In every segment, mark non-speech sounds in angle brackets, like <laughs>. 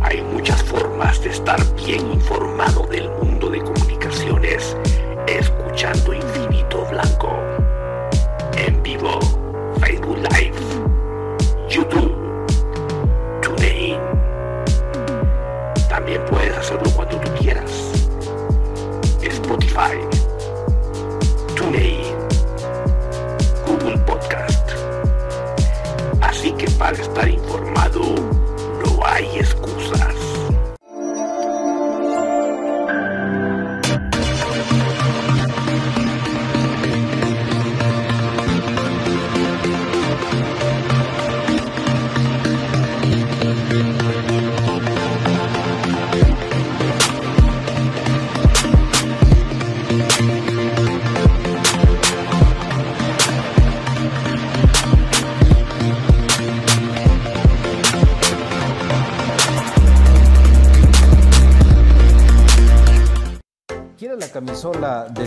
Hay muchas formas de estar bien informado del mundo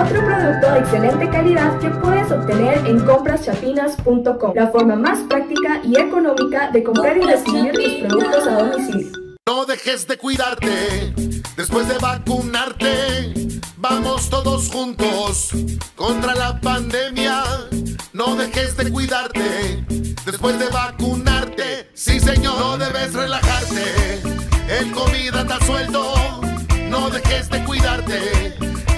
Otro producto de excelente calidad que puedes obtener en compraschapinas.com, la forma más práctica y económica de comprar y recibir tus productos a domicilio. No dejes de cuidarte después de vacunarte. Vamos todos juntos contra la pandemia. No dejes de cuidarte después de vacunarte. Sí, señor, no debes relajarte. El COVID anda suelto. No dejes de cuidarte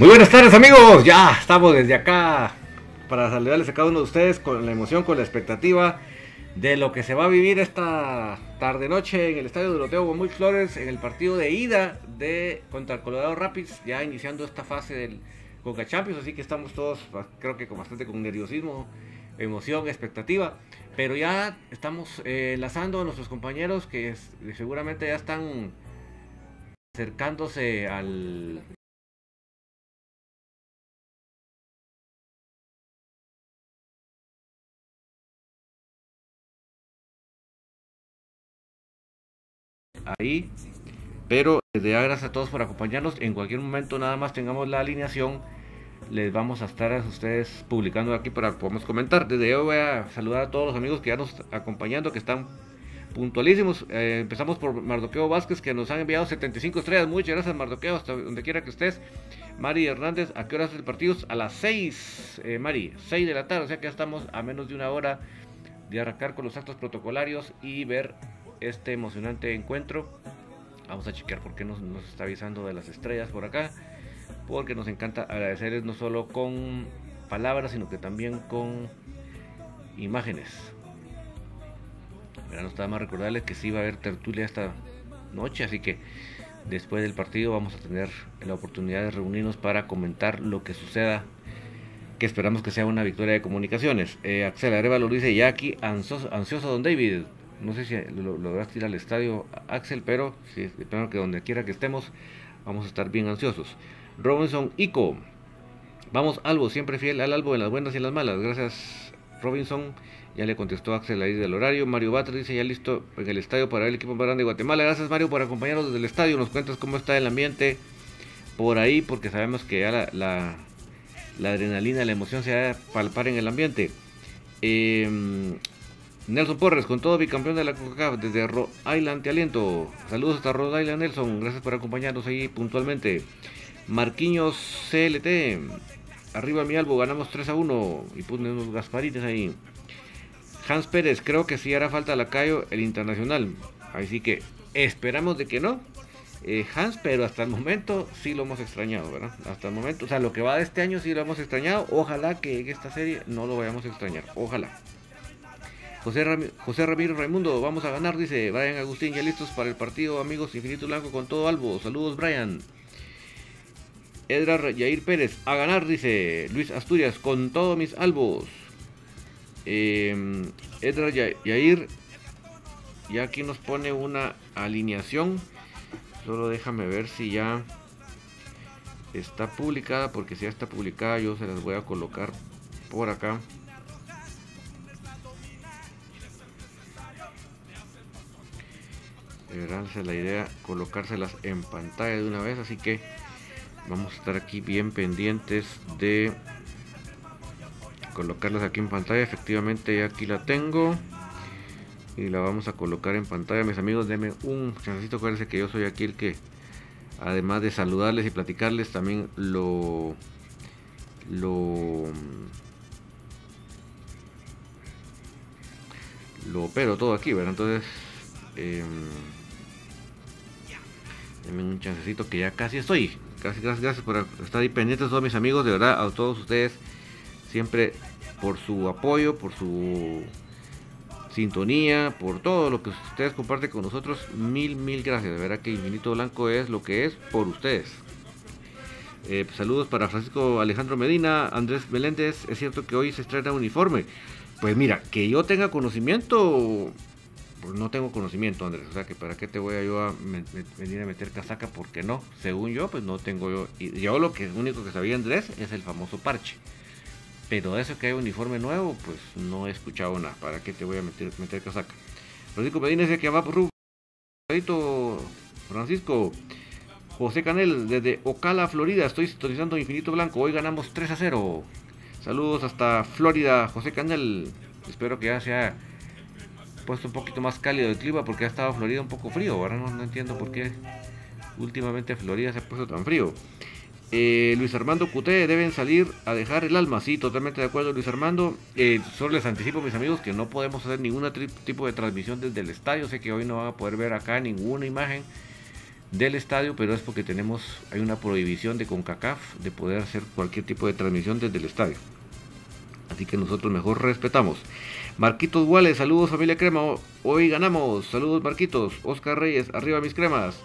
Muy buenas tardes amigos, ya estamos desde acá para saludarles a cada uno de ustedes con la emoción, con la expectativa de lo que se va a vivir esta tarde noche en el estadio Doroteo Gómez Flores en el partido de ida de contra el Colorado Rapids, ya iniciando esta fase del Coca Champions, así que estamos todos creo que con bastante con nerviosismo, emoción, expectativa, pero ya estamos eh, enlazando a nuestros compañeros que seguramente ya están acercándose al ahí. Pero desde ya gracias a todos por acompañarnos. En cualquier momento nada más tengamos la alineación. Les vamos a estar a ustedes publicando aquí para que podamos comentar. Desde ya voy a saludar a todos los amigos que ya nos acompañando, que están puntualísimos. Eh, empezamos por Mardoqueo Vázquez, que nos han enviado 75 estrellas. Muchas gracias, Mardoqueo, hasta donde quiera que estés. Mari Hernández, ¿a qué hora es el partido? A las 6, eh, Mari, 6 de la tarde, o sea que ya estamos a menos de una hora de arrancar con los actos protocolarios y ver este emocionante encuentro. Vamos a chequear por qué nos, nos está avisando de las estrellas por acá. Porque nos encanta agradecerles no solo con palabras, sino que también con imágenes. Verán, nos está más recordarles que sí va a haber tertulia esta noche, así que después del partido vamos a tener la oportunidad de reunirnos para comentar lo que suceda, que esperamos que sea una victoria de comunicaciones. Eh, Axel Arevalo lo dice, ya aquí ansioso, ansioso don David, no sé si lo lograste ir al estadio, Axel, pero si espero que donde quiera que estemos, vamos a estar bien ansiosos. Robinson Ico. Vamos, Albo, siempre fiel al Albo en las buenas y en las malas. Gracias, Robinson. Ya le contestó Axel ahí del horario. Mario Batres dice ya listo en el estadio para el equipo más grande de Guatemala. Gracias, Mario, por acompañarnos desde el estadio. Nos cuentas cómo está el ambiente por ahí, porque sabemos que ya la, adrenalina, la emoción se va a palpar en el ambiente. Eh, Nelson Porres, con todo bicampeón de la coca desde Rhode Island, te aliento. Saludos hasta Rhode Island, Nelson. Gracias por acompañarnos ahí puntualmente. Marquiños CLT. Arriba mi albo, ganamos 3 a 1. Y ponen unos Gasparites ahí. Hans Pérez, creo que sí hará falta Lacayo el internacional. Así que esperamos de que no. Eh, Hans, pero hasta el momento sí lo hemos extrañado, ¿verdad? Hasta el momento, o sea, lo que va de este año sí lo hemos extrañado. Ojalá que en esta serie no lo vayamos a extrañar. Ojalá. José, Ramiro Raimundo, vamos a ganar, dice Brian Agustín, ya listos para el partido, amigos, Infinito Blanco con todo Albo. Saludos, Brian. Edra Yair Pérez, a ganar, dice Luis Asturias, con todos mis albos. Eh, Edra Yair, ya aquí nos pone una alineación. Solo déjame ver si ya está publicada, porque si ya está publicada yo se las voy a colocar por acá. Ser la idea colocárselas en pantalla de una vez. Así que vamos a estar aquí bien pendientes de colocarlas aquí en pantalla. Efectivamente ya aquí la tengo. Y la vamos a colocar en pantalla mis amigos. Denme un chancito acuérdense que yo soy aquí el que además de saludarles y platicarles también lo lo lo opero todo aquí ¿verdad? entonces eh, un chancecito que ya casi estoy. Casi, gracias, gracias por estar ahí pendientes todos mis amigos, de verdad, a todos ustedes, siempre por su apoyo, por su sintonía, por todo lo que ustedes comparten con nosotros. Mil, mil gracias. De verdad que Infinito Blanco es lo que es por ustedes. Eh, pues, saludos para Francisco Alejandro Medina, Andrés Meléndez. Es cierto que hoy se estrena uniforme. Pues mira, que yo tenga conocimiento, pues no tengo conocimiento, Andrés. O sea, que para qué te voy a yo venir a meter casaca, porque no. Según yo, pues no tengo yo. Y yo lo que único que sabía Andrés es el famoso parche. Pero eso que hay uniforme nuevo, pues no he escuchado nada. ¿Para qué te voy a meter, meter casaca? Francisco Medina dice que va por Francisco. José Canel, desde Ocala, Florida. Estoy sintonizando Infinito Blanco. Hoy ganamos 3 a 0. Saludos hasta Florida, José Canel. Espero que ya sea puesto un poquito más cálido el clima porque ha estado Florida un poco frío. Ahora no, entiendo por qué últimamente Florida se ha puesto tan frío. Eh, Luis Armando Cuté deben salir a dejar el alma. Sí, totalmente de acuerdo, Luis Armando. Eh, solo les anticipo, mis amigos, que no podemos hacer ningún tipo de transmisión desde el estadio. Sé que hoy no van a poder ver acá ninguna imagen del estadio, pero es porque tenemos, hay una prohibición de CONCACAF de poder hacer cualquier tipo de transmisión desde el estadio. Así que nosotros mejor respetamos. Marquitos Guales, saludos familia Crema, hoy ganamos, saludos Marquitos, Oscar Reyes, arriba mis cremas.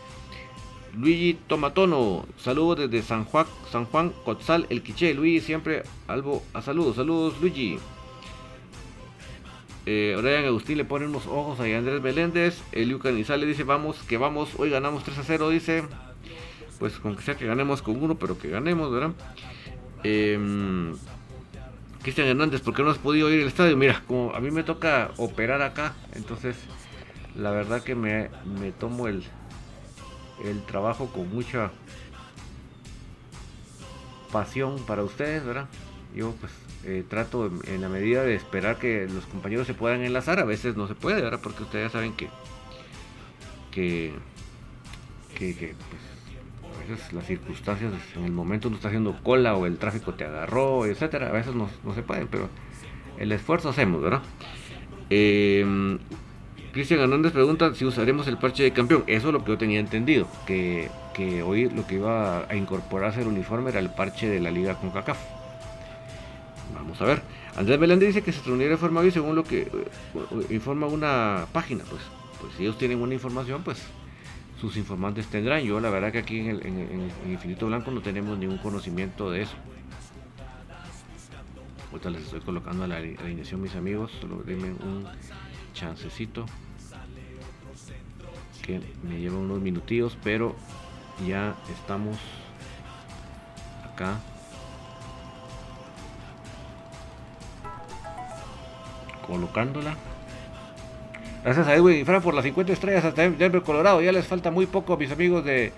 Luigi Tomatono, saludos desde San Juan, San Juan Cotzal, el Quiché. Luigi siempre algo a saludos, saludos Luigi. Eh, Agustín le pone unos ojos a Andrés Meléndez. Eliu Canizales dice: Vamos, que vamos. Hoy ganamos 3 a 0. Dice: Pues con que sea que ganemos con uno, pero que ganemos, ¿verdad? Em, Cristian Hernández, ¿por qué no has podido ir al estadio? Mira, como a mí me toca operar acá, entonces la verdad que me, me tomo el, el trabajo con mucha pasión para ustedes, ¿verdad? Yo pues eh, trato en, la medida de esperar que los compañeros se puedan enlazar. A veces no se puede, ¿verdad? Porque ustedes ya saben que, que, que, pues, a veces las circunstancias en el momento no está haciendo cola o el tráfico te agarró, etcétera. A veces no, se pueden, pero el esfuerzo hacemos, ¿verdad? Eh, Cristian Hernández pregunta si usaremos el parche de campeón. Eso es lo que yo tenía entendido, que, que hoy lo que iba a incorporarse al uniforme era el parche de la liga con CACAF. Vamos a ver. Andrés Meléndez dice que se reunirá de forma hoy según lo que eh, informa una página. Pues, pues si ellos tienen una información, pues sus informantes tendrán. Yo la verdad que aquí en, el, Infinito Blanco no tenemos ningún conocimiento de eso. Ahorita les estoy colocando a la alineación mis amigos. Solo denme un chancecito. Que me lleva unos minutillos, pero ya estamos acá colocándola. Gracias a Edwin Frank por las 50 estrellas hasta Denver, Colorado. Ya les falta muy poco a mis amigos de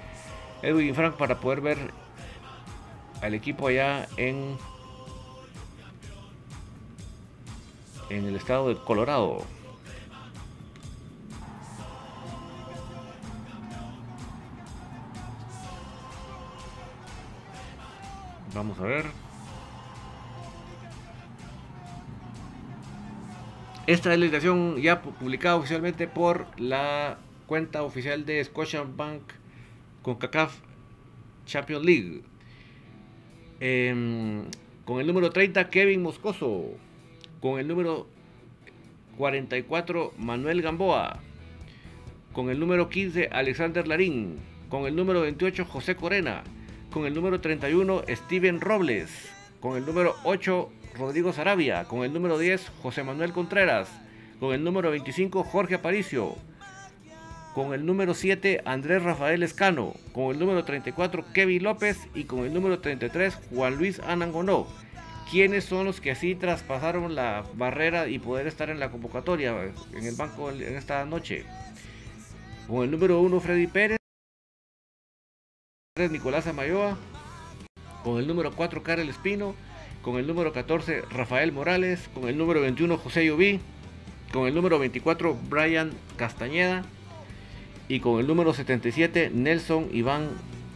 Edwin y Frank para poder ver al equipo allá en en el estado de Colorado. Vamos a ver. Esta es la invitación ya publicada oficialmente por la cuenta oficial de Scotiabank con CACAF Champions League. Em, con el número 30, Kevin Moscoso. Con el número 44, Manuel Gamboa. Con el número 15, Alexander Larín. Con el número 28, José Corena. Con el número 31, Steven Robles. Con el número 8, Rodrigo Sarabia. Con el número 10, José Manuel Contreras. Con el número 25, Jorge Aparicio. Con el número 7, Andrés Rafael Escano. Con el número 34, Kevin López. Y con el número 33, Juan Luis Anangonó. ¿Quiénes son los que así traspasaron la barrera y poder estar en la convocatoria en el banco en esta noche? Con el número 1, Freddy Pérez. Nicolás Amayoa. Con el número 4, Karel Espino con el número 14 Rafael Morales, con el número 21 José Lloví, con el número 24 Brian Castañeda y con el número 77 Nelson Iván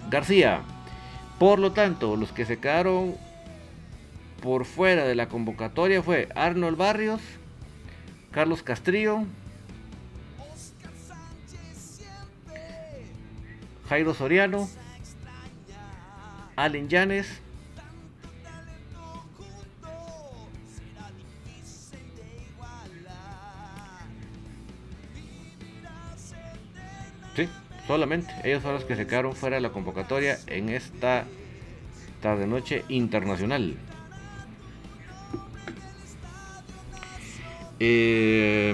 García. Por lo tanto, los que se quedaron por fuera de la convocatoria fue Arnold Barrios, Carlos Castrillo, Jairo Soriano, Allen Llanes, Solamente ellos son los que se quedaron fuera de la convocatoria en esta tarde-noche internacional. Eh,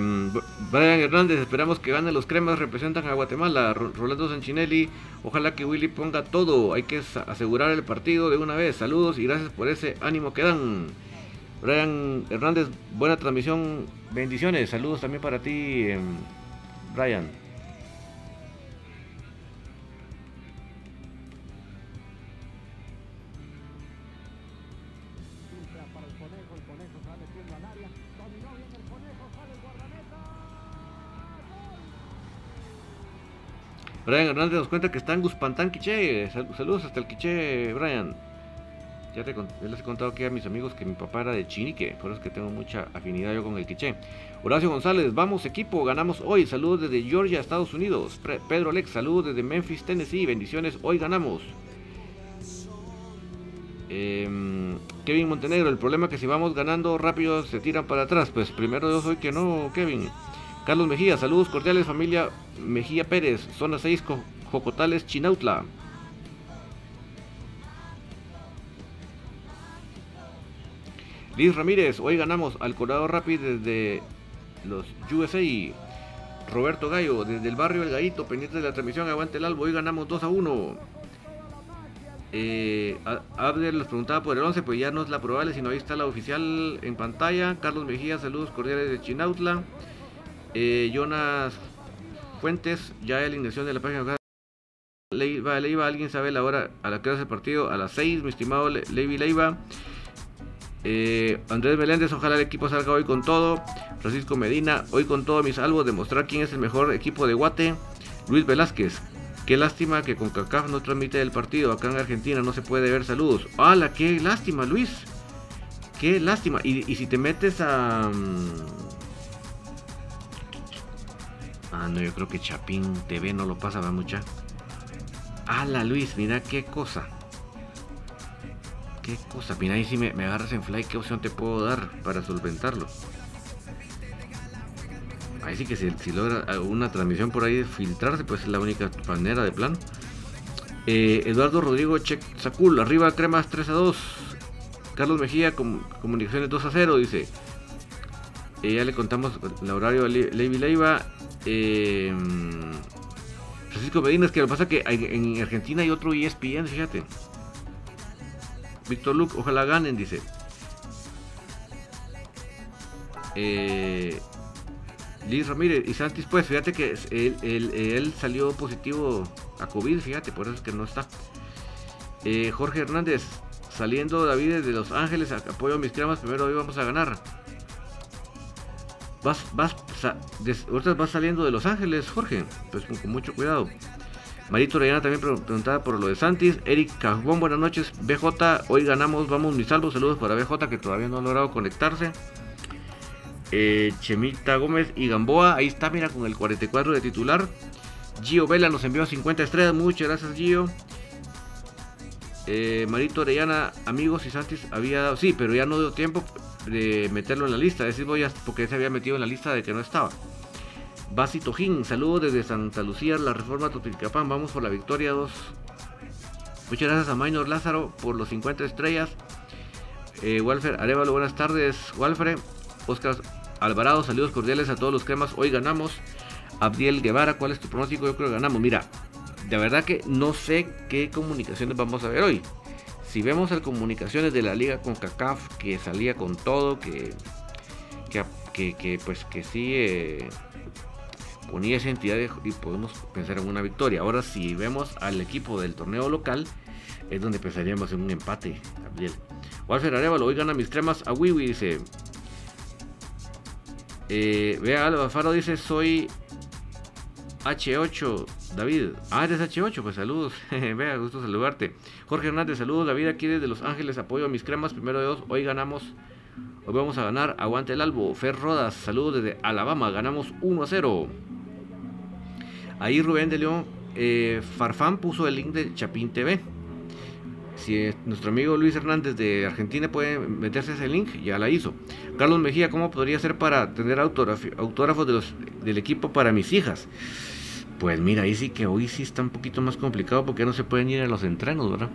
Brian Hernández, esperamos que ganen los cremas, representan a Guatemala. Rolando Sanchinelli, ojalá que Willy ponga todo. Hay que asegurar el partido de una vez. Saludos y gracias por ese ánimo que dan. Brian Hernández, buena transmisión, bendiciones. Saludos también para ti, em, Brian. Brian Hernández nos cuenta que está en Guspantán, Quiché. Saludos hasta el Quiché, Brian. Ya, te, les he contado aquí a mis amigos que mi papá era de Chinique, por eso es que tengo mucha afinidad yo con el quiché. Horacio González, vamos equipo, ganamos hoy. Saludos desde Georgia, Estados Unidos. Pedro Alex, saludos desde Memphis, Tennessee. Bendiciones, hoy ganamos. Em, Kevin Montenegro, el problema es que si vamos ganando rápido se tiran para atrás. Pues primero yo soy que no, Kevin. Carlos Mejía, saludos cordiales, familia Mejía Pérez, zona 6, Jocotales, Chinautla. Liz Ramírez, hoy ganamos al Colorado Rapid desde los USA. Roberto Gallo, desde el barrio El Gallito, pendiente de la transmisión, aguante el albo, hoy ganamos 2 a 1. Eh, Abdel nos preguntaba por el 11, pues ya no es la probable, sino ahí está la oficial en pantalla. Carlos Mejía, saludos cordiales de Chinautla. Eh, Jonas Fuentes, ya la iniciación de la página. Leiva, Leiva, alguien sabe la hora a la que hace el partido, a las 6, mi estimado Leiva Leiva. Eh, Andrés Meléndez, ojalá el equipo salga hoy con todo. Francisco Medina, hoy con todo mis salvos, demostrar quién es el mejor equipo de Guate. Luis Velázquez, qué lástima que con CACAF no transmite el partido. Acá en Argentina no se puede ver saludos. ¡Hala! ¡Qué lástima, Luis! ¡Qué lástima! Y, si te metes a. Ah, no, yo creo que Chapín TV no lo pasa, va mucha. ¡Hala, Luis! Mira qué cosa qué cosa. Mira, ahí si me, agarras en fly, ¿qué opción te puedo dar para solventarlo? Ahí sí que si, logra una transmisión por ahí filtrarse, pues es la única manera de plan. Eh, Eduardo Rodrigo Check Sacul, arriba cremas 3 a 2. Carlos Mejía, comunicaciones 2 a 0, dice. Eh, ya le contamos el horario de Levi Leiva. Eh, Francisco Medina, es que lo que pasa es que en Argentina hay otro ESPN, fíjate. Víctor Luke, ojalá ganen, dice. Eh, Liz Ramírez y Santis, pues fíjate que él, salió positivo a COVID, fíjate, por eso es que no está. Eh, Jorge Hernández, saliendo David de Los Ángeles, apoyo a mis cremas, primero hoy vamos a ganar. Vas, vas, ahorita vas saliendo de Los Ángeles, Jorge, pues con mucho cuidado. Marito Orellana también preguntaba por lo de Santis. Eric Cajón, buenas noches. BJ, hoy ganamos, vamos mis salvos. Saludos para BJ que todavía no ha logrado conectarse. Eh, Chemita Gómez y Gamboa, ahí está, mira, con el 44 de titular. Gio Vela nos envió 50 estrellas, muchas gracias Gio. Eh, Marito Orellana, amigos y Santis había dado, sí, pero ya no dio tiempo de meterlo en la lista, decir voy a, porque se había metido en la lista de que no estaba. Basi Tojín, saludos desde Santa Lucía, la Reforma Totilcapán, vamos por la victoria 2. Muchas gracias a Maynor Lázaro por los 50 estrellas. Eh, Walfer Arevalo, buenas tardes, Walfer. Oscar Alvarado, saludos cordiales a todos los cremas. Hoy ganamos. Abdiel Guevara, ¿cuál es tu pronóstico? Yo creo que ganamos. Mira, de verdad que no sé qué comunicaciones vamos a ver hoy. Si vemos el comunicaciones de la liga con CACAF que salía con todo, que, que, pues que sí eh, ponía esa entidad y podemos pensar en una victoria. Ahora si vemos al equipo del torneo local, es donde pensaríamos en un empate. Gabriel. Walter Arevalo, hoy gana mis cremas a Wiwi, dice. Eh, vea, Alba Faro dice, soy H8, David. Ah, eres H8, pues saludos. <laughs> vea, gusto saludarte. Jorge Hernández, saludos, David, aquí desde Los Ángeles, apoyo a mis cremas, primero de dos, hoy ganamos. Hoy vamos a ganar, aguante el albo. Fer Rodas, saludos desde Alabama, ganamos 1 a 0. Ahí Rubén de León eh, Farfán puso el link de Chapín TV. Si nuestro amigo Luis Hernández de Argentina puede meterse ese link, ya la hizo. Carlos Mejía, ¿cómo podría ser para tener autógrafos del equipo para mis hijas? Pues mira, ahí sí que hoy sí está un poquito más complicado porque no se pueden ir a los entrenos, ¿verdad?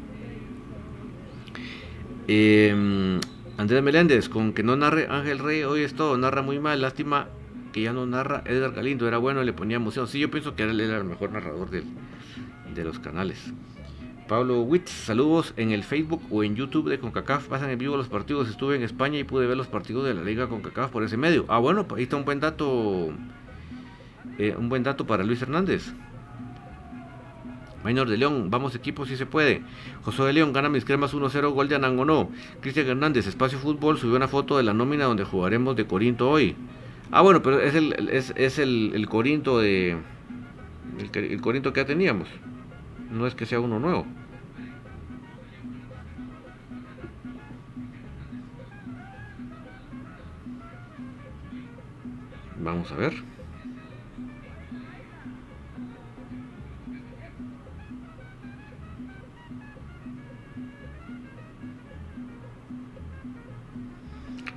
Em, Andrés Meléndez, con que no narre Ángel Rey, hoy es todo, narra muy mal, lástima que ya no narra Edgar Galindo, era bueno, le ponía museo. Sí, yo pienso que él era el mejor narrador de los canales. Pablo Witz, saludos en el Facebook o en YouTube de CONCACAF. Pasan en vivo los partidos. Estuve en España y pude ver los partidos de la Liga CONCACAF por ese medio. Ah, bueno, pues ahí está un buen dato. Eh, un buen dato para Luis Hernández. Minor de León, vamos equipo si se puede. José de León gana mis cremas 1-0, gol de Anangonó. Cristian Hernández, Espacio Fútbol, subió una foto de la nómina donde jugaremos de Corinto hoy. Ah, bueno, pero es el, es, es el, el Corinto de. El, el, Corinto que ya teníamos. No es que sea uno nuevo. Vamos a ver.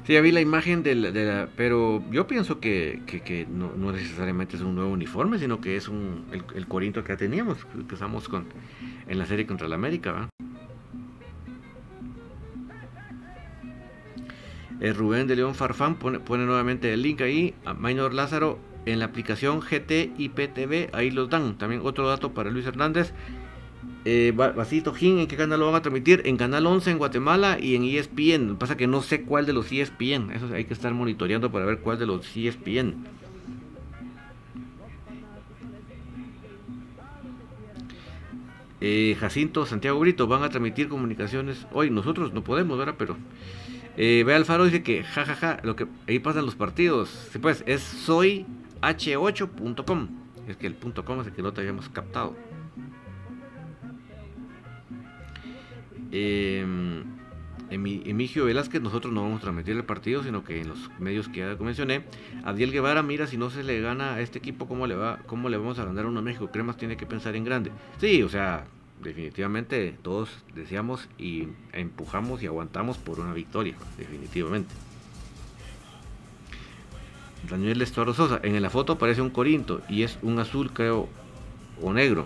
Sí, ya vi la imagen de la, pero yo pienso que, que, no, no, necesariamente es un nuevo uniforme, sino que es un, el, el Corinto que ya teníamos, que usamos con, en la serie contra la América. ¿va? El Rubén de León Farfán pone, pone, nuevamente el link ahí. A Minor Lázaro en la aplicación GT y PTV, ahí los dan. También otro dato para Luis Hernández. Eh, Basito Jin, ¿en qué canal lo van a transmitir? En Canal 11 en Guatemala y en ESPN. Pasa que no sé cuál de los ESPN. Eso hay que estar monitoreando para ver cuál de los ESPN. Eh, Jacinto, Santiago Brito, van a transmitir comunicaciones hoy. Nosotros no podemos, ¿verdad? Pero eh, Alfaro dice que jajaja, lo que ahí pasan los partidos. Sí, pues es soyh8.com. Es que el punto com es el que no te habíamos captado. Eh, Emigio Velázquez, nosotros no vamos a transmitir el partido, sino que en los medios que ya mencioné. Adiel Guevara, mira, si no se le gana a este equipo, ¿cómo le va? ¿Cómo le vamos a ganar a uno a México? Cremas tiene que pensar en grande. Sí, o sea, definitivamente todos deseamos y empujamos y aguantamos por una victoria, definitivamente. Daniel Estuardo Sosa, en la foto aparece un Corinto y es un azul, creo, o negro.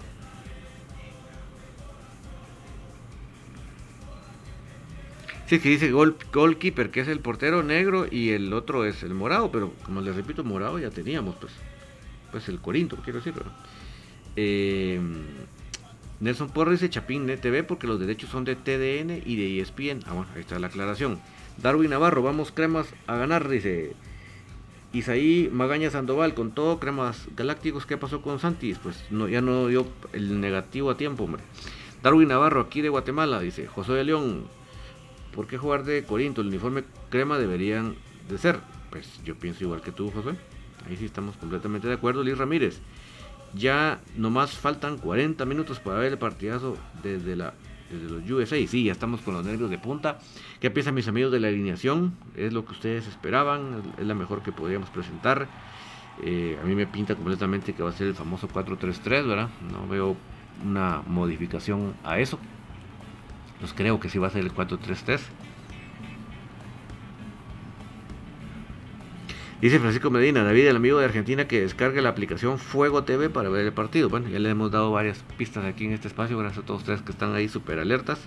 Sí, que dice gol, goalkeeper, que es el portero negro y el otro es el morado, pero como les repito, morado ya teníamos, pues, pues el Corinto, quiero decir. Eh, Nelson Porres dice Chapín TV porque los derechos son de TDN y de ESPN. Ah, bueno, ahí está la aclaración. Darwin Navarro, vamos cremas a ganar, dice. Isaí Magaña Sandoval, con todo cremas galácticos, ¿qué pasó con Santis? Pues no, ya no dio el negativo a tiempo, hombre. Darwin Navarro, aquí de Guatemala, dice. José de León, ¿por qué jugar de Corinto? El uniforme crema deberían de ser. Pues yo pienso igual que tú, José. Ahí sí estamos completamente de acuerdo. Liz Ramírez, ya nomás faltan 40 minutos para ver el partidazo desde, la, desde los USA. Sí, ya estamos con los nervios de punta. ¿Qué piensan mis amigos de la alineación? Es lo que ustedes esperaban, es la mejor que podríamos presentar. Eh, a mí me pinta completamente que va a ser el famoso 4-3-3, ¿verdad? No veo una modificación a eso. Pues creo que sí va a ser el 4-3-3. Dice Francisco Medina, David, el amigo de Argentina, que descargue la aplicación Fuego TV para ver el partido. Bueno, ya le hemos dado varias pistas aquí en este espacio, gracias a todos ustedes que están ahí súper alertas,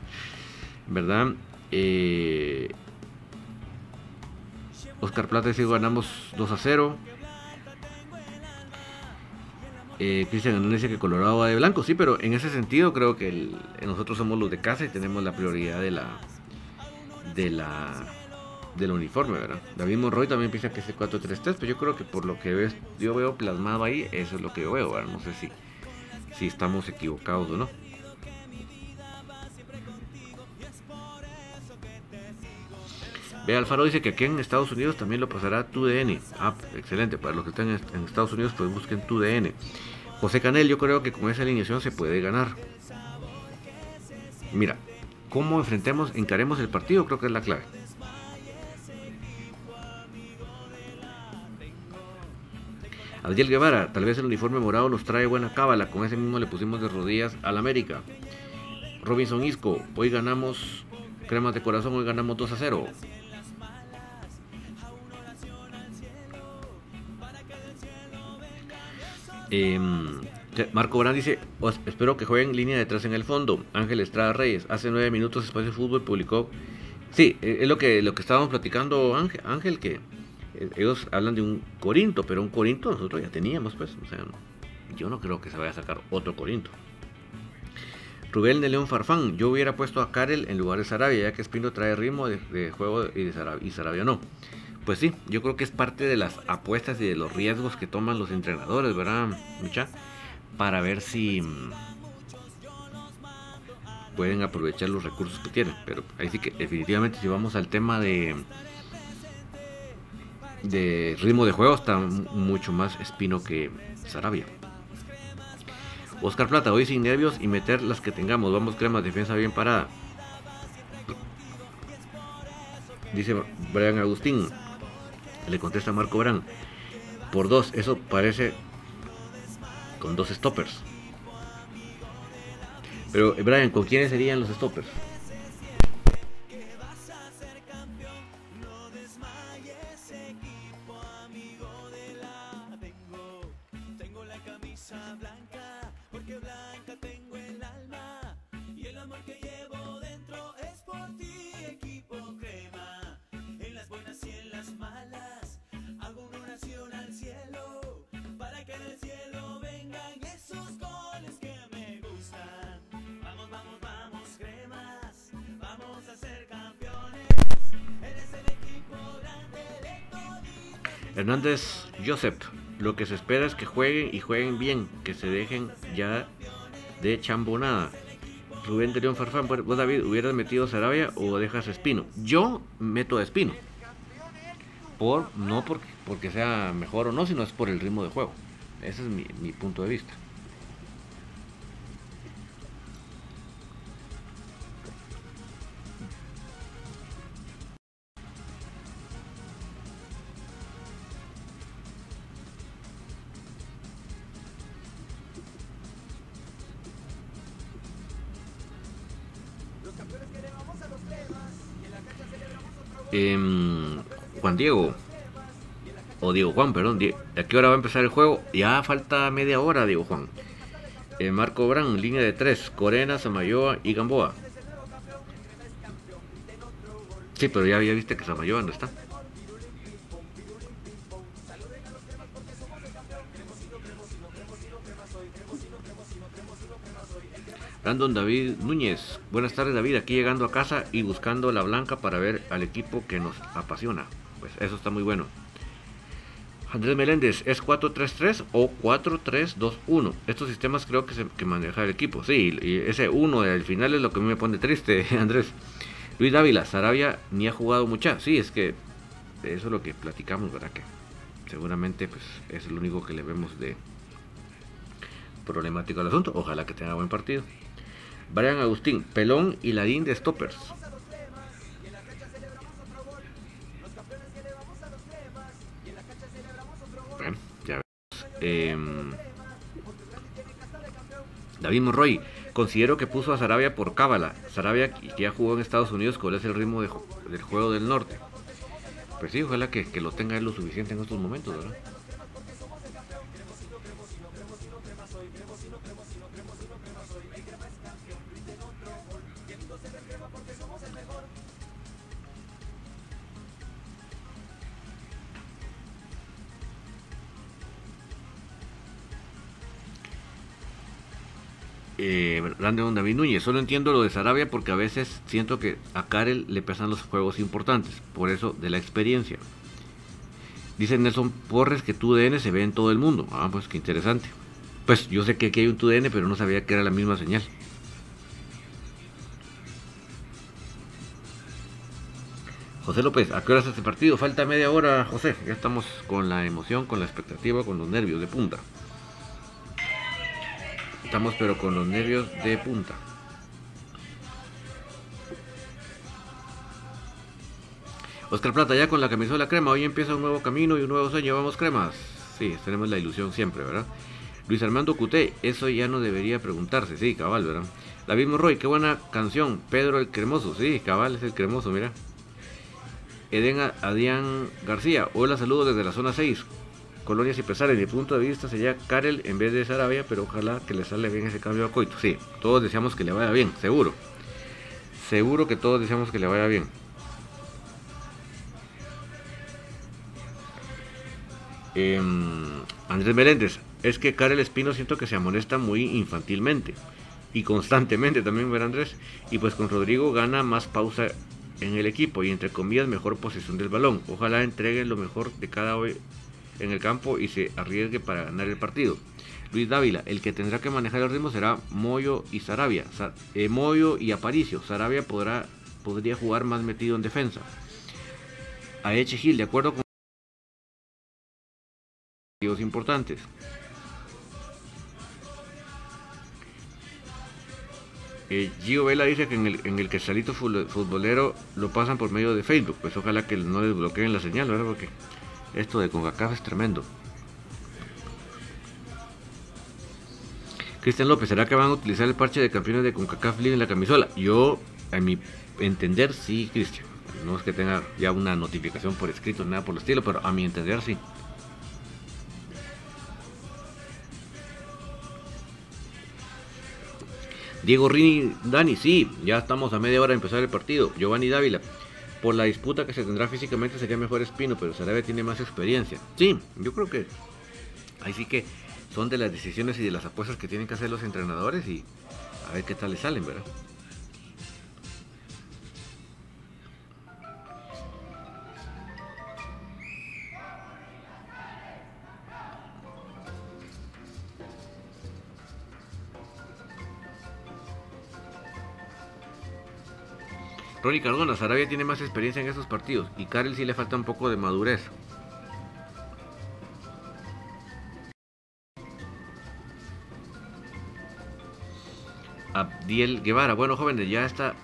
¿verdad? Eh, Oscar Plata dice, ganamos 2 a 0. Eh, Cristian dice que Colorado va de blanco, sí, pero en ese sentido creo que nosotros somos los de casa y tenemos la prioridad de la de la del uniforme, ¿verdad? David Monroy también piensa que es el 4-3-3, pero yo creo que por lo que ves, yo veo plasmado ahí, eso es lo que yo veo, ¿verdad? No sé si, si estamos equivocados o no. Ve Alfaro dice que aquí en Estados Unidos también lo pasará tu DN. Ah, excelente. Para los que están en Estados Unidos, pues busquen tu DN. José Canel, yo creo que con esa alineación se puede ganar. Mira, cómo enfrentemos, encaremos el partido, creo que es la clave. Adiel Guevara, tal vez el uniforme morado nos trae buena cábala, con ese mismo le pusimos de rodillas al América. Robinson Isco, hoy ganamos cremas de corazón, hoy ganamos 2 a 0. Em, Marco Brand dice, espero que jueguen línea detrás en el fondo. Ángel Estrada Reyes, hace nueve minutos Espacio Fútbol publicó. Sí, e, es lo que, lo que estábamos platicando Ángel, Ángel que eh, ellos hablan de un Corinto, pero un Corinto nosotros ya teníamos, pues. O sea, yo no creo que se vaya a sacar otro Corinto. Rubén de León Farfán, yo hubiera puesto a Karel en lugar de Sarabia, ya que Espino trae ritmo de, juego y, de Sarabia, y Sarabia no. Pues sí, yo creo que es parte de las apuestas y de los riesgos que toman los entrenadores, ¿verdad, mucha? Para ver si mm, pueden aprovechar los recursos que tienen. Pero ahí sí que definitivamente si vamos al tema de de ritmo de juego está mucho más Espino que Sarabia. Oscar Plata, hoy sin nervios y meter las que tengamos. Vamos, crema, defensa bien parada. Dice Brian Agustín. Le contesta Marco Brand. por dos. Eso parece con dos stoppers. Pero, Brian, ¿con quiénes serían los stoppers? Hernández Joseph, lo que se espera es que jueguen y jueguen bien, que se dejen ya de chambonada. Rubén de León Farfán, vos David, ¿hubieras metido Sarabia o dejas Espino? Yo meto a Espino. Por, no porque, porque sea mejor o no, sino es por el ritmo de juego. Ese es mi, mi punto de vista. Em, Juan Diego, o Diego Juan, perdón, ¿a qué hora va a empezar el juego? Ya falta media hora, Diego Juan. Eh, Marco Bran, línea de tres, Corena, Samayoa y Gamboa. Sí, pero ya, había viste que Samayoa no está. Brandon David Núñez. Buenas tardes David, aquí llegando a casa y buscando la blanca para ver al equipo que nos apasiona. Pues eso está muy bueno. Andrés Meléndez, ¿es 4-3-3 o 4-3-2-1? Estos sistemas creo que, maneja el equipo. Sí, ese 1 del final es lo que a mí me pone triste, <laughs> Andrés. Luis Dávila, Sarabia ni ha jugado mucha. Sí, es que eso es lo que platicamos, ¿verdad? Que seguramente pues, es lo único que le vemos de problemático al asunto. Ojalá que tenga buen partido. Brian Agustín, Pelón y Ladín de Stoppers. Bueno, ya vemos. Eh, David Monroy, considero que puso a Sarabia por cábala. Sarabia que ya jugó en Estados Unidos, ¿cuál es el ritmo de, del juego del norte? Pues sí, ojalá que, que lo tenga él lo suficiente en estos momentos, ¿verdad? Eh, Brandon David Núñez. Solo entiendo lo de Sarabia porque a veces siento que a Karel le pesan los juegos importantes. Por eso, de la experiencia. Dice Nelson Porres que tu DN se ve en todo el mundo. Ah, pues qué interesante. Pues yo sé que aquí hay un TUDN, pero no sabía que era la misma señal. José López, ¿a qué hora es este partido? Falta media hora, José. Ya estamos con la emoción, con la expectativa, con los nervios de punta. Estamos pero con los nervios de punta. Oscar Plata, ya con la camisola crema, hoy empieza un nuevo camino y un nuevo sueño. Vamos cremas. Sí, tenemos la ilusión siempre, ¿verdad? Luis Armando Cuté, eso ya no debería preguntarse. Sí, cabal, ¿verdad? David Morroy, qué buena canción. Pedro el Cremoso, sí, cabal es el Cremoso, mira. Eden Adrián García, hola, saludos desde la zona 6. Colonias y Pesares, mi punto de vista sería Karel en vez de Sarabia, pero ojalá que le sale bien ese cambio a Coito. Sí, todos deseamos que le vaya bien, seguro. Seguro que todos deseamos que le vaya bien. Eh, Andrés Meléndez, es que Karel Espino siento que se amonesta muy infantilmente y constantemente también, ver Andrés. Y pues con Rodrigo gana más pausa en el equipo y entre comillas mejor posición del balón. Ojalá entregue lo mejor de cada hoy en el campo y se arriesgue para ganar el partido. Luis Dávila, el que tendrá que manejar el ritmo será Moyo y Sarabia. Sa eh, Moyo y Aparicio. Sarabia podrá, podría jugar más metido en defensa. A Eche Gil, de acuerdo con importantes. Eh, Gio Vela dice que en el, en el que salito futbolero lo pasan por medio de Facebook. Pues ojalá que no les bloqueen la señal, ¿verdad? Porque esto de CONCACAF es tremendo. Cristian López, ¿será que van a utilizar el parche de campeones de CONCACAF League en la camisola? Yo, a mi entender, sí, Cristian. No es que tenga ya una notificación por escrito, nada por el estilo, pero a mi entender, sí. Diego Rini, Dani, sí, ya estamos a media hora de empezar el partido. Giovanni Dávila, por la disputa que se tendrá físicamente sería mejor Espino, pero Sarabia tiene más experiencia. Sí, yo creo que ahí sí que son de las decisiones y de las apuestas que tienen que hacer los entrenadores y a ver qué tal le salen, ¿verdad? Ronnie Cardona, Sarabia tiene más experiencia en estos partidos y Karel sí le falta un poco de madurez. Abdiel Guevara, bueno jóvenes, ya está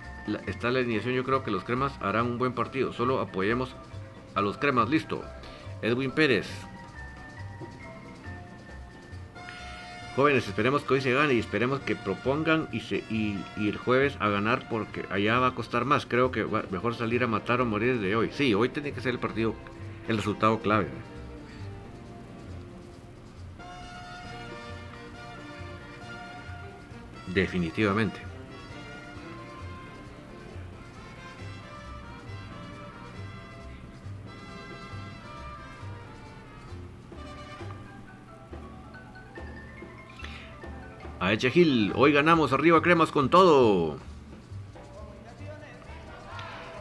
está la alineación, yo creo que los cremas harán un buen partido, solo apoyemos a los cremas, listo. Edwin Pérez, Jóvenes, esperemos que hoy se gane y esperemos que propongan y, se, y, el jueves a ganar porque allá va a costar más. Creo que va, mejor salir a matar o morir desde hoy. Sí, hoy tiene que ser el partido, el resultado clave. Definitivamente. A Echegil, hoy ganamos arriba cremas con todo.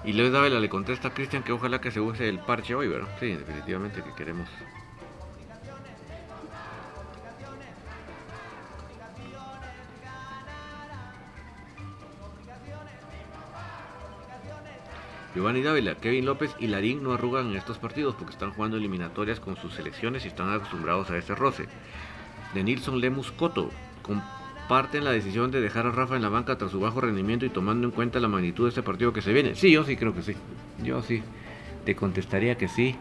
Y Leo Dávila le contesta a Cristian que ojalá que se use el parche hoy, ¿verdad? Sí, definitivamente que queremos. Giovanni Dávila, Kevin López y Larín no arrugan en estos partidos porque están jugando eliminatorias con sus selecciones y están acostumbrados a ese roce. De Nilson Lemus Coto, comparten la decisión de dejar a Rafa en la banca tras su bajo rendimiento y tomando en cuenta la magnitud de este partido que se viene? Sí, yo sí creo que sí. Yo sí. Te contestaría que sí,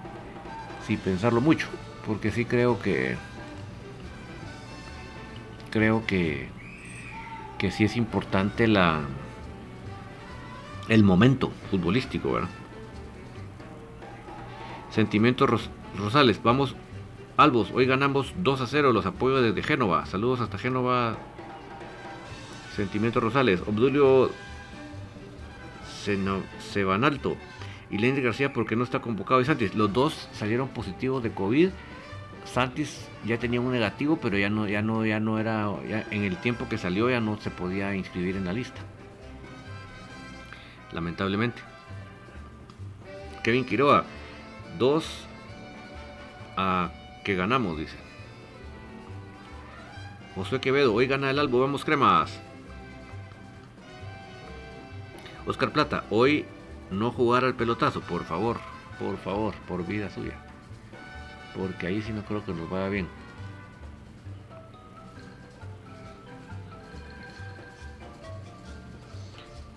sin pensarlo mucho. Porque sí creo que... Creo que... Que sí es importante la... El momento futbolístico, ¿verdad? Sentimientos Rosales, vamos Albos, hoy ganamos 2 a 0 los apoyos desde Génova. Saludos hasta Génova. Sentimiento Rosales. Obdulio Sebanalto. Y Lenny García porque no está convocado. Y Santis, los dos salieron positivos de COVID. Santis ya tenía un negativo, pero ya no, ya no, ya no era, en el tiempo que salió ya no se podía inscribir en la lista. Lamentablemente. Kevin Quiroa, 2 a que ganamos, dice. Josué Quevedo, hoy gana el Albo, vamos cremas. Oscar Plata, hoy no jugar al pelotazo, por favor, por favor, por vida suya. Porque ahí sí no creo que nos vaya bien.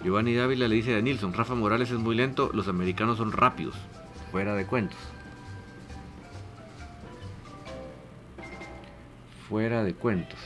Giovanni Dávila le dice a Nilsson, Rafa Morales es muy lento, los americanos son rápidos. Fuera de cuentos. fuera de cuentos.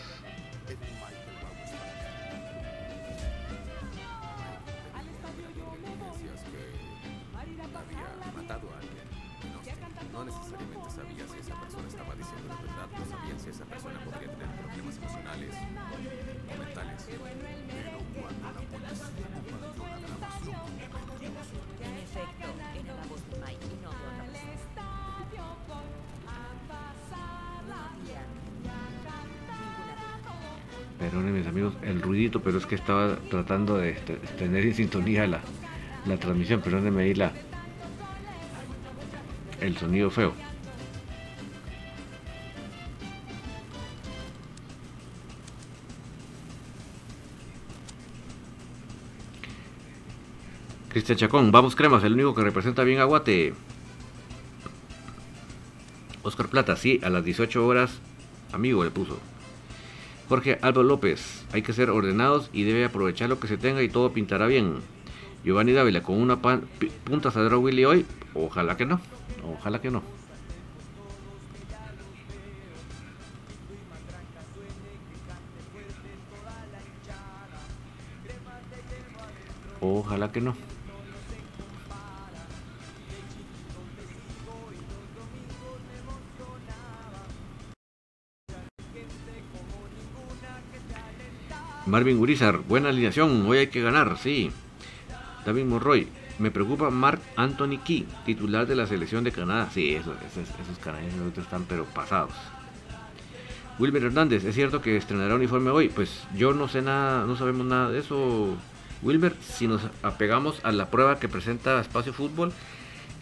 Estaba tratando de tener en sintonía la, la transmisión, perdónenme ahí la, el sonido feo. Cristian Chacón, vamos cremas, el único que representa bien Aguate. Oscar Plata, sí, a las 18 horas, amigo le puso. Jorge Alba López, hay que ser ordenados y debe aprovechar lo que se tenga y todo pintará bien. Giovanni Dávila, con una pan, punta saldrá Willy hoy, ojalá que no, ojalá que no. Ojalá que no. Marvin Gurizar, buena alineación, hoy hay que ganar, sí. David Monroy, me preocupa Mark Anthony Key, titular de la selección de Canadá. Sí, esos, esos, canadienses están pero pasados. Wilmer Hernández, ¿es cierto que estrenará uniforme hoy? Pues yo no sé nada, no sabemos nada de eso, Wilmer. Si nos apegamos a la prueba que presenta Espacio Fútbol,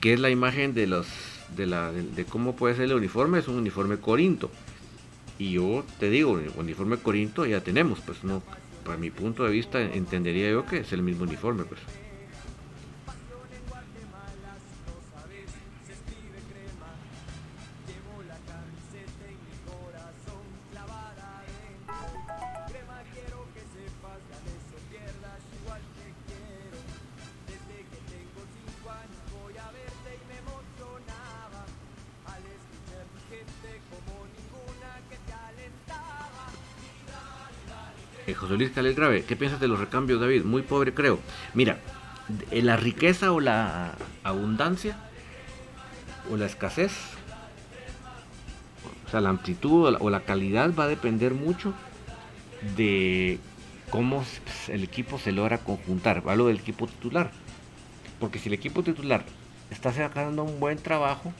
que es la imagen de los de, la, de cómo puede ser el uniforme, es un uniforme corinto. Y yo te digo, el uniforme Corinto ya tenemos, pues no, para mi punto de vista entendería yo que es el mismo uniforme, pues. José Luis Calel Grave, ¿qué piensas de los recambios, David? Muy pobre, creo. Mira, la riqueza o la abundancia o la escasez, o sea, la amplitud o la calidad va a depender mucho de cómo el equipo se logra conjuntar. Hablo del equipo titular. Porque si el equipo titular está sacando un buen trabajo,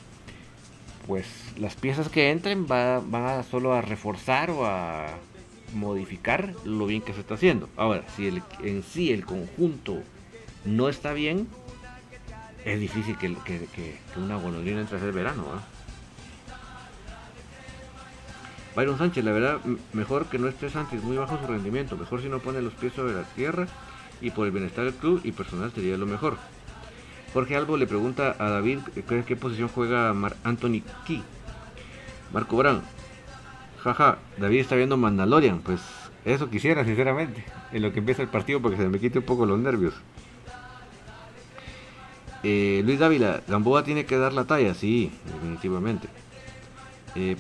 pues las piezas que entren van a solo a reforzar o a modificar lo bien que se está haciendo. Ahora, si en sí el conjunto no está bien, es difícil que, una golondrina entre a verano. Byron Sánchez, la verdad, mejor que no esté Sánchez, muy bajo su rendimiento. Mejor si no pone los pies sobre la tierra y por el bienestar del club y personal sería lo mejor. Jorge Albo le pregunta a David qué, qué posición juega Mar Anthony Key. Marco Brand, jaja, David está viendo Mandalorian, pues eso quisiera, sinceramente, en lo que empieza el partido porque se me quite un poco los nervios. Eh, Luis Dávila, Gamboa tiene que dar la talla, sí, definitivamente. Eh,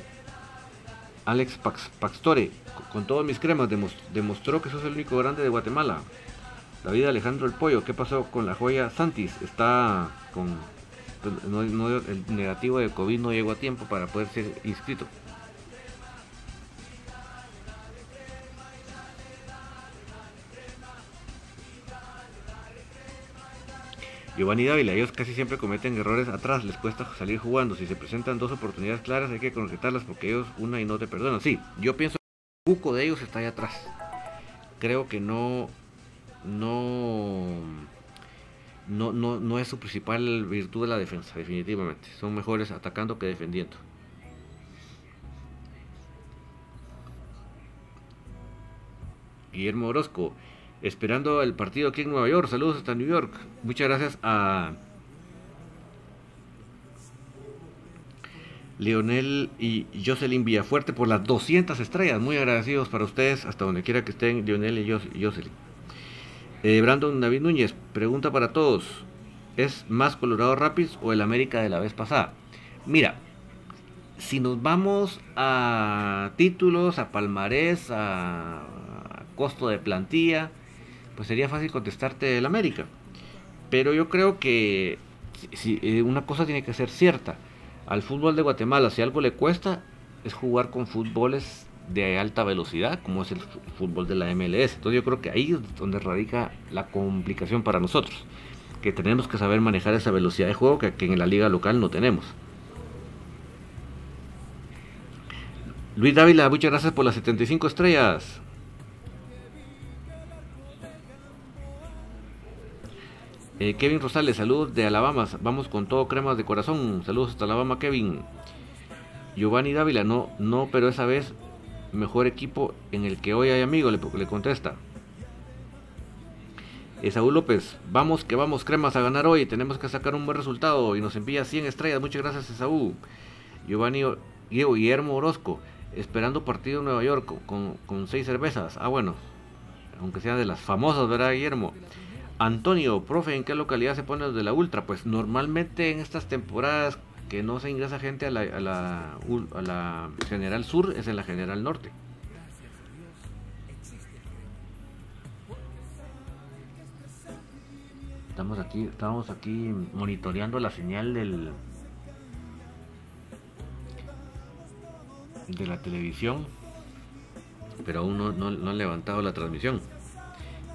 Alex Paxtore, con todos mis cremas, demostró que sos el único grande de Guatemala. David Alejandro El Pollo, ¿qué pasó con la joya Santis? Está con. Pues, el negativo de COVID no llegó a tiempo para poder ser inscrito. Giovanni Dávila, ellos casi siempre cometen errores atrás, les cuesta salir jugando. Si se presentan dos oportunidades claras hay que concretarlas porque ellos una y no te perdonan. Sí, yo pienso que un de ellos está ahí atrás. Creo que no, no, no, no, no es su principal virtud de la defensa, definitivamente. Son mejores atacando que defendiendo. Guillermo Orozco, esperando el partido aquí en Nueva York. Saludos hasta New York. Muchas gracias a Leonel y Jocelyn Villafuerte por las 200 estrellas. Muy agradecidos para ustedes, hasta donde quiera que estén, Leonel y Jocelyn. Eh, Brandon David Núñez, pregunta para todos. ¿Es más Colorado Rapids o el América de la vez pasada? Mira, si nos vamos a títulos, a palmarés, a costo de plantilla, pues sería fácil contestarte el América. Pero yo creo que si, eh, una cosa tiene que ser cierta. Al fútbol de Guatemala, si algo le cuesta, es jugar con fútboles de alta velocidad, como es el fútbol de la MLS. Entonces yo creo que ahí es donde radica la complicación para nosotros. Que tenemos que saber manejar esa velocidad de juego que, que en la liga local no tenemos. Luis Dávila, muchas gracias por las 75 estrellas. Eh, Kevin Rosales, saludos de Alabama. Vamos con todo cremas de corazón. Saludos hasta Alabama, Kevin. Giovanni Dávila, no, no, pero esa vez mejor equipo en el que hoy hay amigo, le, le contesta. Saúl López, vamos que vamos cremas a ganar hoy, tenemos que sacar un buen resultado y nos envía 100 estrellas, muchas gracias Esaú. Giovanni Guillermo Orozco, esperando partido en Nueva York con, con seis cervezas. Ah, bueno, aunque sean de las famosas, ¿verdad, Guillermo? Antonio, profe, ¿en qué localidad se pone los de la Ultra? Pues normalmente en estas temporadas que no se ingresa gente a la, a la, a la General Sur es en la General Norte. Estamos aquí, estamos aquí monitoreando la señal del de la televisión, pero aún no, han levantado la transmisión.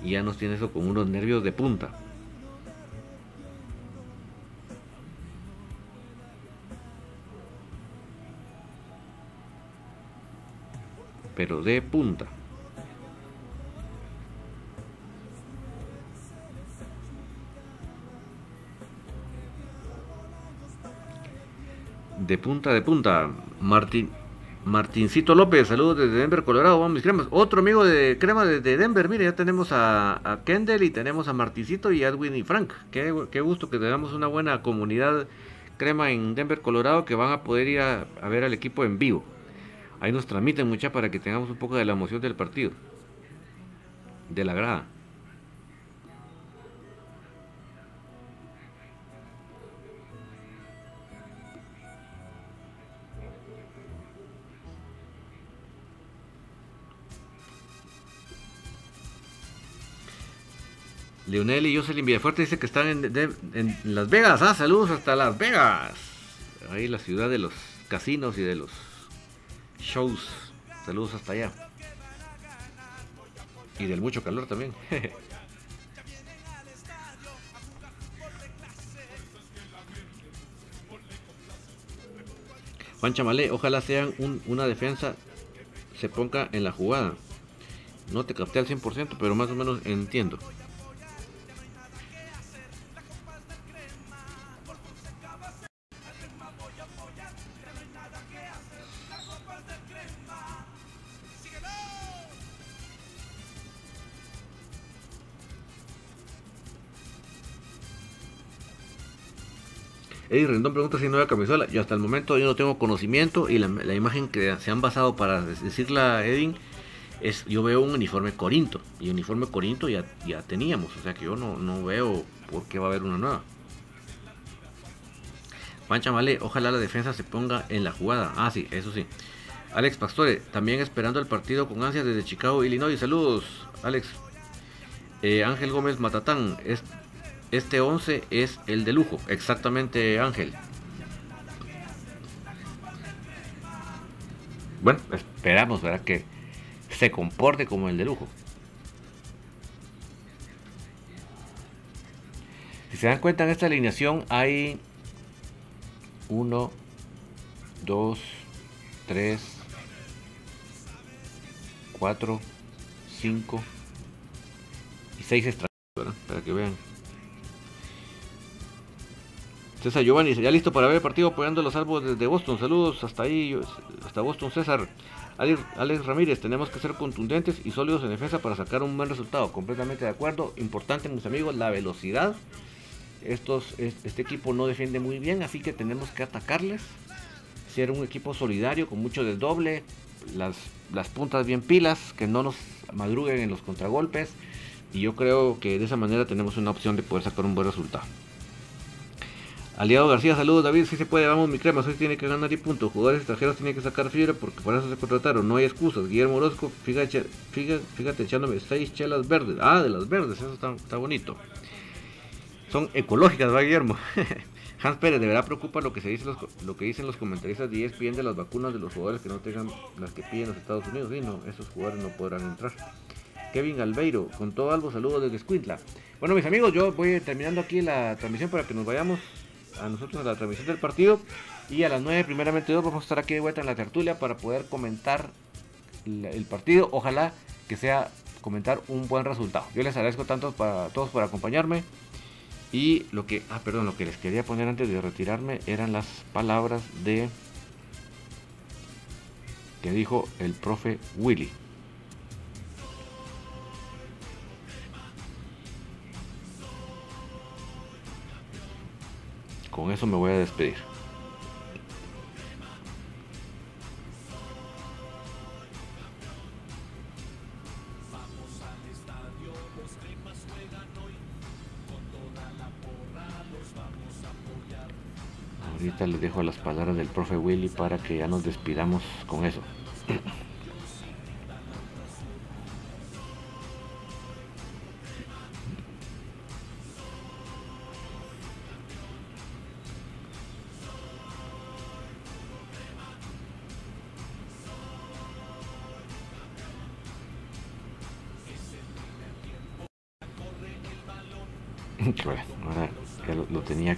Y ya nos tiene eso con unos nervios de punta. Pero de punta. De punta de punta. Martín, Martincito López, saludos desde Denver, Colorado. Vamos, mis cremas. Otro amigo de crema desde Denver. Mire, ya tenemos a, a Kendall y tenemos a Martincito y Edwin y Frank. Qué, qué, gusto que tengamos una buena comunidad crema en Denver, Colorado, que van a poder ir a, a ver al equipo en vivo. Ahí nos transmiten mucha para que tengamos un poco de la emoción del partido. De la grada. Leonel y Jocelyn Villafuerte dice que están en, Las Vegas. Ah, saludos hasta Las Vegas. Ahí la ciudad de los casinos y de los shows. Saludos hasta allá. Y del mucho calor también. <laughs> Juan Chamalé, ojalá sean un, una defensa se ponga en la jugada. No te capté al 100%, pero más o menos entiendo. Eddie Rendón pregunta si nueva camisola. Yo hasta el momento yo no tengo conocimiento y la, imagen que se han basado para decirla Edwin es yo veo un uniforme Corinto y uniforme Corinto ya, ya teníamos, o sea que yo no, no veo por qué va a haber una nueva. Juan Chamale, ojalá la defensa se ponga en la jugada. Ah, sí, eso sí. Alex Pastore, también esperando el partido con ansias desde Chicago, Illinois. Saludos, Alex. Eh, Ángel Gómez Matatán, es, este 11 es el de lujo, exactamente Ángel. Bueno, esperamos, ¿verdad? Que se comporte como el de lujo. Si se dan cuenta en esta alineación hay 1, 2, 3, 4, 5 y 6 extranjeros, ¿verdad? Para que vean. César Giovanni, ya listo para ver el partido apoyando los salvos desde Boston. Saludos hasta ahí, hasta Boston, César. Alex Ramírez, tenemos que ser contundentes y sólidos en defensa para sacar un buen resultado. Completamente de acuerdo. Importante, mis amigos, la velocidad. Estos, este equipo no defiende muy bien, así que tenemos que atacarles. Ser un equipo solidario, con mucho desdoble. Las, las puntas bien pilas, que no nos madruguen en los contragolpes. Y yo creo que de esa manera tenemos una opción de poder sacar un buen resultado. Aliado García, saludos David, si se puede, vamos mi crema, hoy tiene que ganar y punto. Jugadores extranjeros tienen que sacar fibra porque por eso se contrataron, no hay excusas. Guillermo Orozco, fíjate, fíjate, fíjate echándome seis chelas verdes. Ah, de las verdes, eso está, está bonito. Son ecológicas, va Guillermo. <laughs> Hans Pérez, de verdad preocupa lo que se dice los, lo que dicen los comentaristas de ESPN de las vacunas de los jugadores que no tengan las que piden los Estados Unidos. Sí, no, esos jugadores no podrán entrar. Kevin Albeiro, con todo algo, saludos desde Squintla. Bueno, mis amigos, yo voy terminando aquí la transmisión para que nos vayamos a nosotros a la transmisión del partido. Y a las 9, primeramente, vamos a estar aquí de vuelta en la tertulia para poder comentar el, el partido. Ojalá que sea comentar un buen resultado. Yo les agradezco tanto para todos por acompañarme. Y lo que, ah, perdón, lo que les quería poner antes de retirarme eran las palabras de que dijo el profe Willy. Con eso me voy a despedir. Ahorita les dejo las palabras del profe Willy para que ya nos despidamos con eso. <clears throat>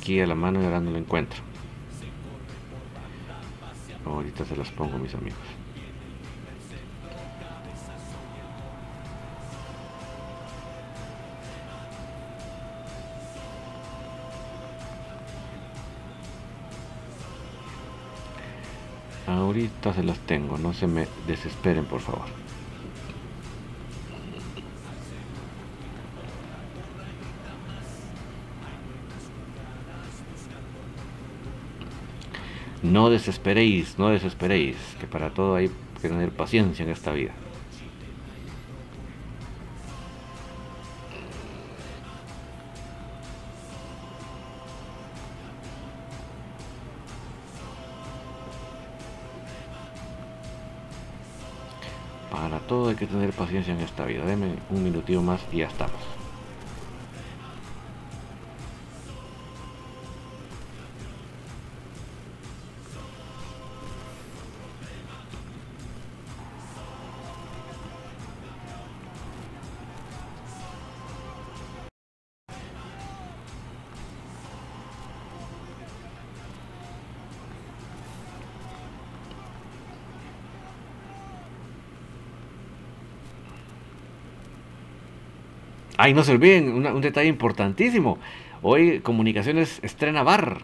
aquí a la mano y ahora no lo encuentro. Ahorita se las pongo, mis amigos. Ahorita se las tengo, no se me desesperen, por favor. No desesperéis, no desesperéis, que para todo hay que tener paciencia en esta vida. Para todo hay que tener paciencia en esta vida. Deme un minutito más y ya estamos. Ay, no se olviden, un detalle importantísimo. Hoy Comunicaciones estrena bar.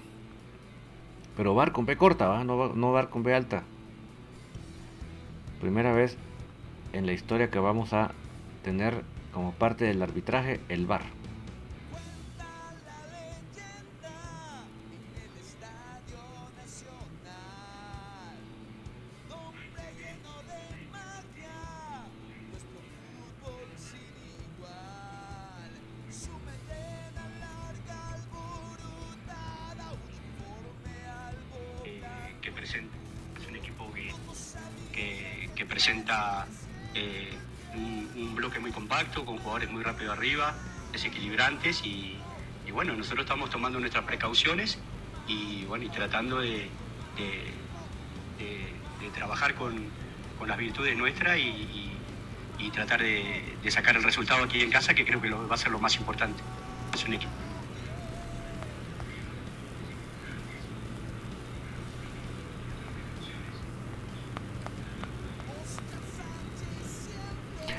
Pero bar con B corta. No, no bar con B alta. Primera vez en la historia que vamos a tener como parte del arbitraje el bar. Que, presenta eh, un, bloque muy compacto con jugadores muy rápido arriba desequilibrantes y, bueno nosotros estamos tomando nuestras precauciones y bueno y tratando de, trabajar con, con las virtudes nuestras y, tratar de, sacar el resultado aquí en casa que creo que va a ser lo más importante. Es un equipo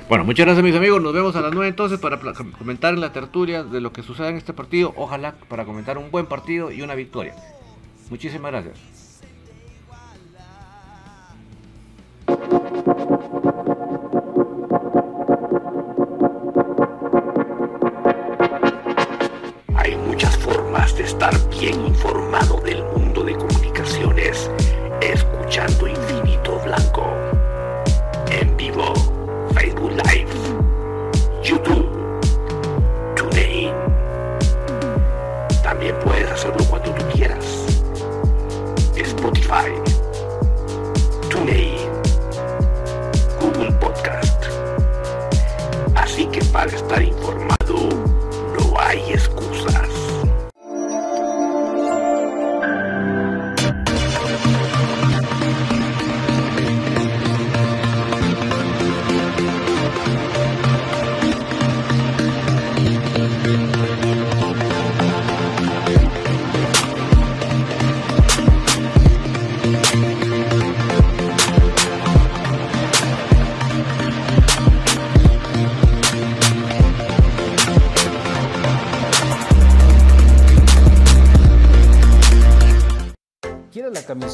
Bueno, muchas gracias mis amigos. Nos vemos a las 9 entonces para comentar en la tertulia de lo que suceda en este partido. Ojalá para comentar un buen partido y una victoria. Muchísimas gracias. Hay muchas formas de estar bien informado del mundo de comunicaciones escuchando Infinito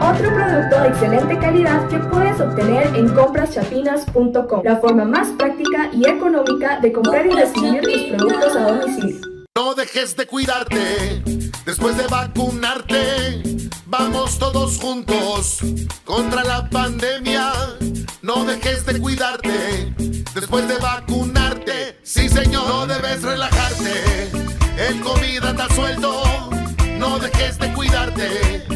Otro producto de excelente calidad que puedes obtener en compraschapinas.com, la forma más práctica y económica de comprar y recibir tus productos a domicilio. No dejes de cuidarte después de vacunarte. Vamos todos juntos contra la pandemia. No dejes de cuidarte después de vacunarte. Sí, señor, no debes relajarte. El COVID anda suelto. No dejes de cuidarte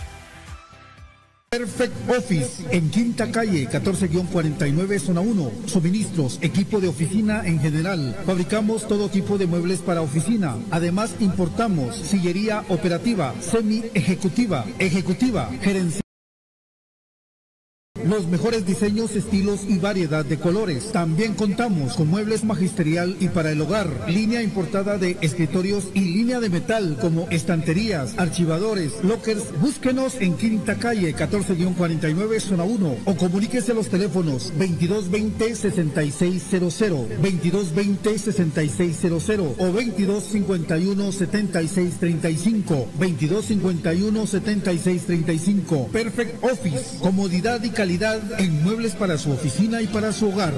Perfect Office en Quinta Calle 14-49 Zona 1. Suministros, equipo de oficina en general. Fabricamos todo tipo de muebles para oficina. Además importamos sillería operativa, semi ejecutiva, ejecutiva, gerencial. Los mejores diseños, estilos y variedad de colores. También contamos con muebles magisterial y para el hogar, línea importada de escritorios y línea de metal como estanterías, archivadores, lockers. Búsquenos en Quinta Calle 14-49 Zona 1 o comuníquese a los teléfonos 2220-6600, 2220-6600 o 2251-7635, 2251-7635. Perfect Office, comodidad y en muebles para su oficina y para su hogar.